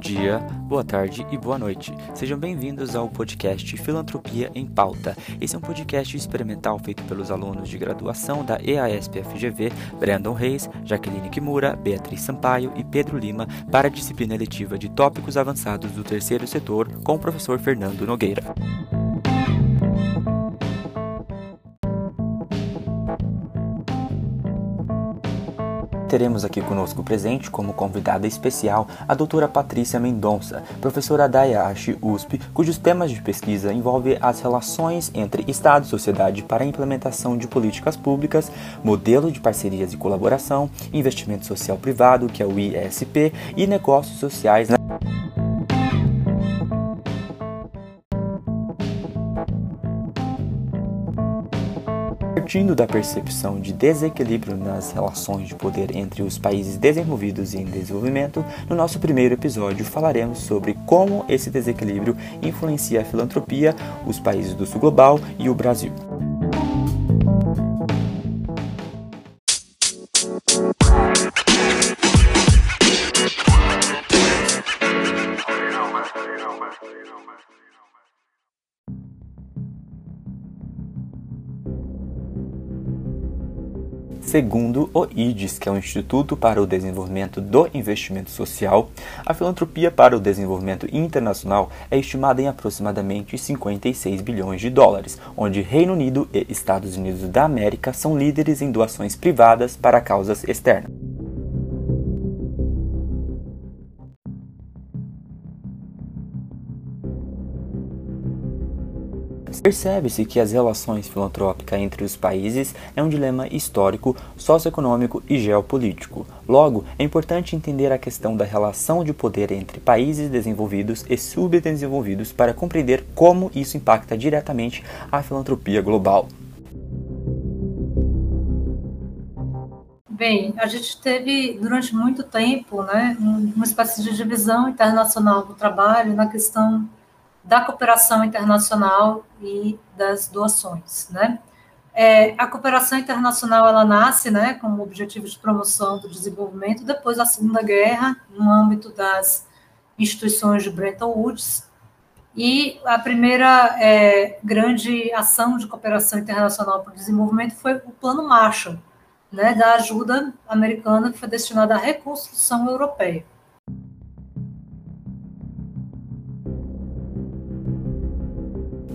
dia, boa tarde e boa noite. Sejam bem-vindos ao podcast Filantropia em Pauta. Esse é um podcast experimental feito pelos alunos de graduação da EASP-FGV, Brandon Reis, Jaqueline Kimura, Beatriz Sampaio e Pedro Lima, para a disciplina letiva de tópicos avançados do terceiro setor com o professor Fernando Nogueira. Teremos aqui conosco presente como convidada especial a doutora Patrícia Mendonça, professora da IASH USP, cujos temas de pesquisa envolvem as relações entre Estado e sociedade para a implementação de políticas públicas, modelo de parcerias e colaboração, investimento social privado, que é o ISP, e negócios sociais na Partindo da percepção de desequilíbrio nas relações de poder entre os países desenvolvidos e em desenvolvimento, no nosso primeiro episódio falaremos sobre como esse desequilíbrio influencia a filantropia, os países do sul global e o Brasil. Segundo o IDES, que é o Instituto para o Desenvolvimento do Investimento Social, a filantropia para o desenvolvimento internacional é estimada em aproximadamente 56 bilhões de dólares, onde Reino Unido e Estados Unidos da América são líderes em doações privadas para causas externas. Percebe-se que as relações filantrópicas entre os países é um dilema histórico, socioeconômico e geopolítico. Logo, é importante entender a questão da relação de poder entre países desenvolvidos e subdesenvolvidos para compreender como isso impacta diretamente a filantropia global. Bem, a gente teve durante muito tempo né, uma espécie de divisão internacional do trabalho na questão da cooperação internacional e das doações, né? É, a cooperação internacional ela nasce, né, como objetivo de promoção do desenvolvimento depois da Segunda Guerra, no âmbito das instituições de Bretton Woods, e a primeira é, grande ação de cooperação internacional para o desenvolvimento foi o Plano Marshall, né, da ajuda americana que foi destinada à reconstrução europeia.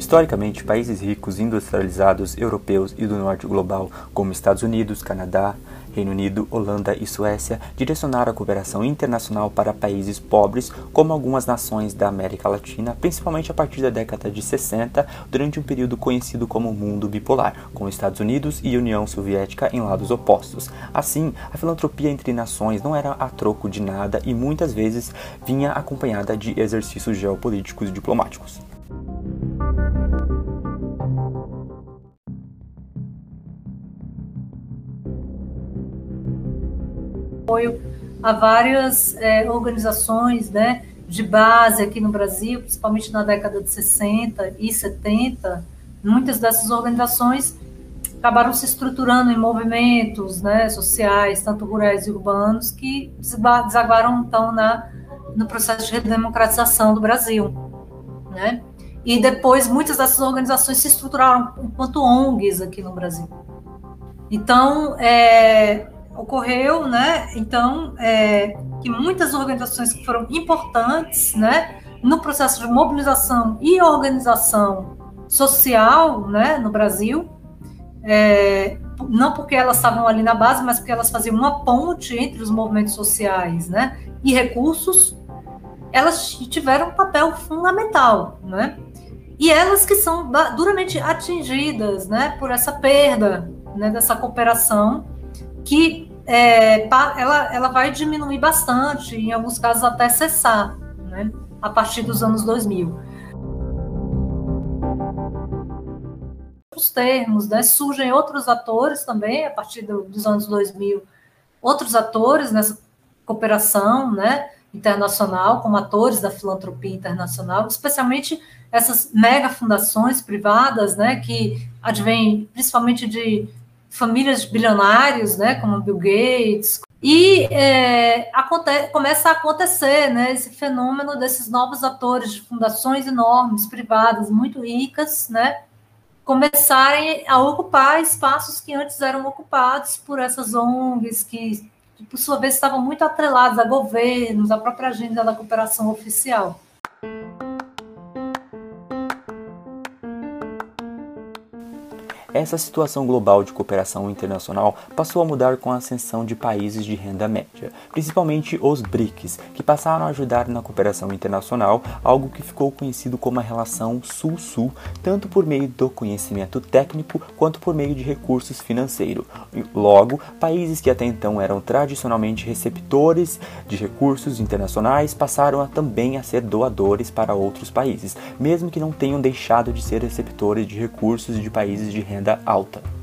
Historicamente, países ricos industrializados europeus e do norte global, como Estados Unidos, Canadá, Reino Unido, Holanda e Suécia, direcionaram a cooperação internacional para países pobres, como algumas nações da América Latina, principalmente a partir da década de 60, durante um período conhecido como mundo bipolar, com Estados Unidos e União Soviética em lados opostos. Assim, a filantropia entre nações não era a troco de nada e muitas vezes vinha acompanhada de exercícios geopolíticos e diplomáticos. Apoio a várias é, organizações né, de base aqui no Brasil, principalmente na década de 60 e 70. Muitas dessas organizações acabaram se estruturando em movimentos né, sociais, tanto rurais e urbanos, que desaguaram então na, no processo de redemocratização do Brasil. Né? E depois muitas dessas organizações se estruturaram enquanto ONGs aqui no Brasil. Então, é, ocorreu, né? Então, é, que muitas organizações que foram importantes, né, no processo de mobilização e organização social, né, no Brasil, é, não porque elas estavam ali na base, mas porque elas faziam uma ponte entre os movimentos sociais, né, e recursos, elas tiveram um papel fundamental, né? E elas que são duramente atingidas, né, por essa perda, né, dessa cooperação que é, ela, ela vai diminuir bastante, em alguns casos até cessar, né, a partir dos anos 2000. Os termos, né, surgem outros atores também, a partir do, dos anos 2000, outros atores nessa cooperação, né, internacional, como atores da filantropia internacional, especialmente essas mega fundações privadas, né, que advêm principalmente de famílias de bilionários, né, como Bill Gates, E é, acontece, começa a acontecer né, esse fenômeno desses novos atores de fundações enormes, privadas, muito ricas, né, começarem a ocupar espaços que antes eram ocupados por essas ONGs, que, por sua vez, estavam muito atrelados a governos, à própria agenda da cooperação oficial. Essa situação global de cooperação internacional passou a mudar com a ascensão de países de renda média, principalmente os BRICS, que passaram a ajudar na cooperação internacional, algo que ficou conhecido como a relação Sul-Sul, tanto por meio do conhecimento técnico quanto por meio de recursos financeiros. Logo, países que até então eram tradicionalmente receptores de recursos internacionais passaram a também a ser doadores para outros países, mesmo que não tenham deixado de ser receptores de recursos de países de renda alta.